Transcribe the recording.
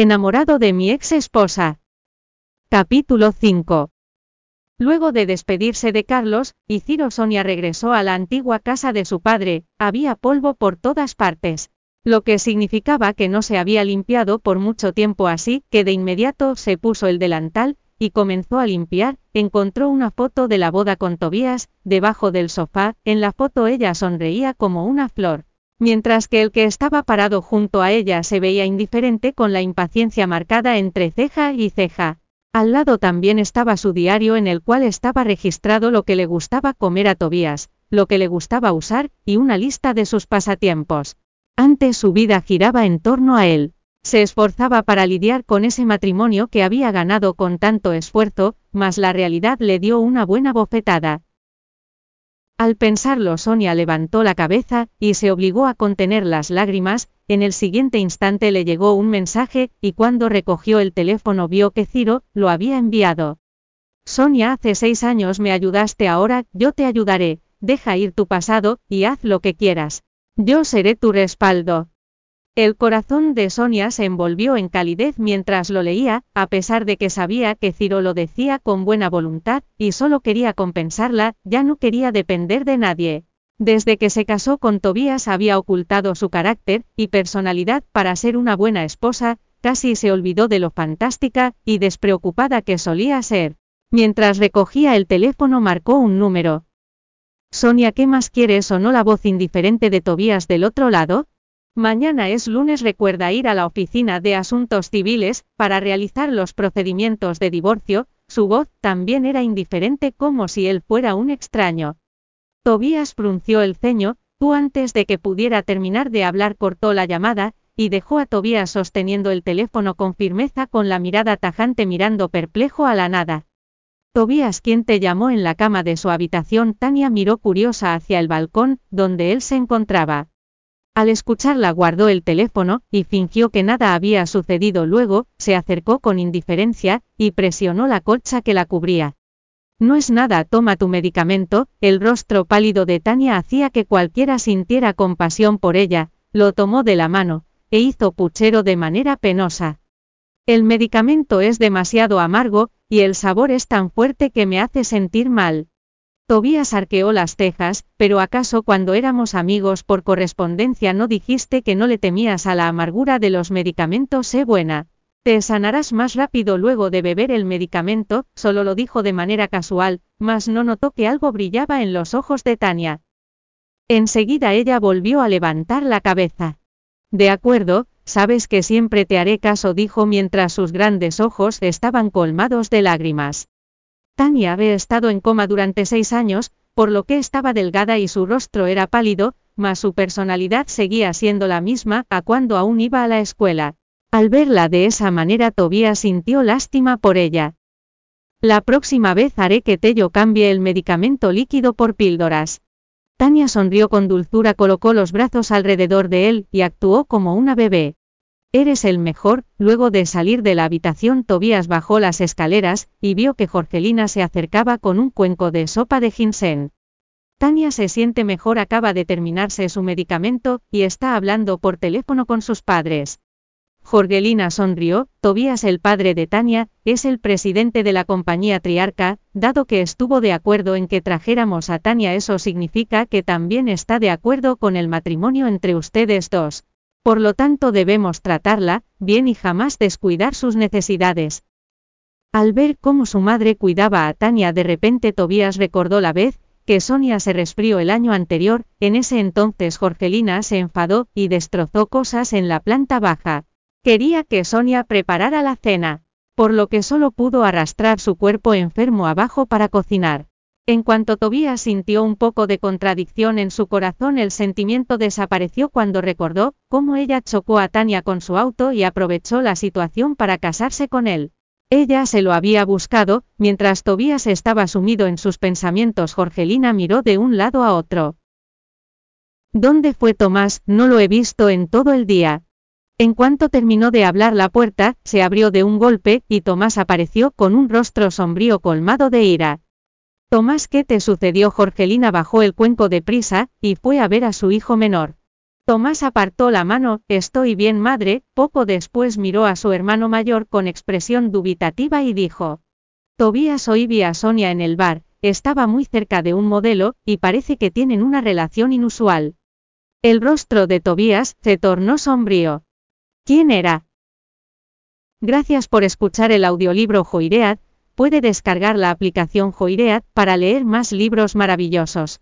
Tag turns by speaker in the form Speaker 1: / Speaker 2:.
Speaker 1: Enamorado de mi ex esposa. Capítulo 5. Luego de despedirse de Carlos, Ciro Sonia regresó a la antigua casa de su padre, había polvo por todas partes. Lo que significaba que no se había limpiado por mucho tiempo así, que de inmediato se puso el delantal, y comenzó a limpiar, encontró una foto de la boda con Tobías, debajo del sofá, en la foto ella sonreía como una flor. Mientras que el que estaba parado junto a ella se veía indiferente con la impaciencia marcada entre ceja y ceja. Al lado también estaba su diario en el cual estaba registrado lo que le gustaba comer a Tobías, lo que le gustaba usar, y una lista de sus pasatiempos. Antes su vida giraba en torno a él. Se esforzaba para lidiar con ese matrimonio que había ganado con tanto esfuerzo, mas la realidad le dio una buena bofetada. Al pensarlo Sonia levantó la cabeza, y se obligó a contener las lágrimas, en el siguiente instante le llegó un mensaje, y cuando recogió el teléfono vio que Ciro, lo había enviado. Sonia hace seis años me ayudaste ahora, yo te ayudaré, deja ir tu pasado, y haz lo que quieras. Yo seré tu respaldo. El corazón de Sonia se envolvió en calidez mientras lo leía, a pesar de que sabía que Ciro lo decía con buena voluntad, y solo quería compensarla, ya no quería depender de nadie. Desde que se casó con Tobías había ocultado su carácter y personalidad para ser una buena esposa, casi se olvidó de lo fantástica y despreocupada que solía ser. Mientras recogía el teléfono marcó un número. Sonia, ¿qué más quieres o no la voz indiferente de Tobías del otro lado? Mañana es lunes recuerda ir a la oficina de asuntos civiles, para realizar los procedimientos de divorcio, su voz también era indiferente como si él fuera un extraño. Tobías frunció el ceño, tú antes de que pudiera terminar de hablar cortó la llamada, y dejó a Tobías sosteniendo el teléfono con firmeza con la mirada tajante mirando perplejo a la nada. Tobías quien te llamó en la cama de su habitación Tania miró curiosa hacia el balcón, donde él se encontraba. Al escucharla guardó el teléfono, y fingió que nada había sucedido luego, se acercó con indiferencia, y presionó la colcha que la cubría. No es nada, toma tu medicamento, el rostro pálido de Tania hacía que cualquiera sintiera compasión por ella, lo tomó de la mano, e hizo puchero de manera penosa. El medicamento es demasiado amargo, y el sabor es tan fuerte que me hace sentir mal. Tobías arqueó las cejas, pero acaso cuando éramos amigos por correspondencia no dijiste que no le temías a la amargura de los medicamentos, sé buena. Te sanarás más rápido luego de beber el medicamento, solo lo dijo de manera casual, mas no notó que algo brillaba en los ojos de Tania. Enseguida ella volvió a levantar la cabeza. De acuerdo, sabes que siempre te haré caso, dijo mientras sus grandes ojos estaban colmados de lágrimas. Tania había estado en coma durante seis años, por lo que estaba delgada y su rostro era pálido, mas su personalidad seguía siendo la misma a cuando aún iba a la escuela. Al verla de esa manera Tobías sintió lástima por ella. La próxima vez haré que Tello cambie el medicamento líquido por píldoras. Tania sonrió con dulzura, colocó los brazos alrededor de él y actuó como una bebé. Eres el mejor, luego de salir de la habitación Tobías bajó las escaleras, y vio que Jorgelina se acercaba con un cuenco de sopa de ginseng. Tania se siente mejor, acaba de terminarse su medicamento, y está hablando por teléfono con sus padres. Jorgelina sonrió, Tobías el padre de Tania, es el presidente de la compañía Triarca, dado que estuvo de acuerdo en que trajéramos a Tania eso significa que también está de acuerdo con el matrimonio entre ustedes dos. Por lo tanto debemos tratarla, bien y jamás descuidar sus necesidades. Al ver cómo su madre cuidaba a Tania de repente Tobías recordó la vez, que Sonia se resfrió el año anterior, en ese entonces Jorgelina se enfadó, y destrozó cosas en la planta baja. Quería que Sonia preparara la cena, por lo que solo pudo arrastrar su cuerpo enfermo abajo para cocinar. En cuanto Tobías sintió un poco de contradicción en su corazón, el sentimiento desapareció cuando recordó cómo ella chocó a Tania con su auto y aprovechó la situación para casarse con él. Ella se lo había buscado, mientras Tobías estaba sumido en sus pensamientos. Jorgelina miró de un lado a otro. ¿Dónde fue Tomás? No lo he visto en todo el día. En cuanto terminó de hablar la puerta, se abrió de un golpe, y Tomás apareció con un rostro sombrío colmado de ira. Tomás, ¿qué te sucedió? Jorgelina bajó el cuenco de prisa, y fue a ver a su hijo menor. Tomás apartó la mano, estoy bien madre, poco después miró a su hermano mayor con expresión dubitativa y dijo. Tobías oía a Sonia en el bar, estaba muy cerca de un modelo, y parece que tienen una relación inusual. El rostro de Tobías se tornó sombrío. ¿Quién era? Gracias por escuchar el audiolibro Joiread, puede descargar la aplicación Joiread para leer más libros maravillosos.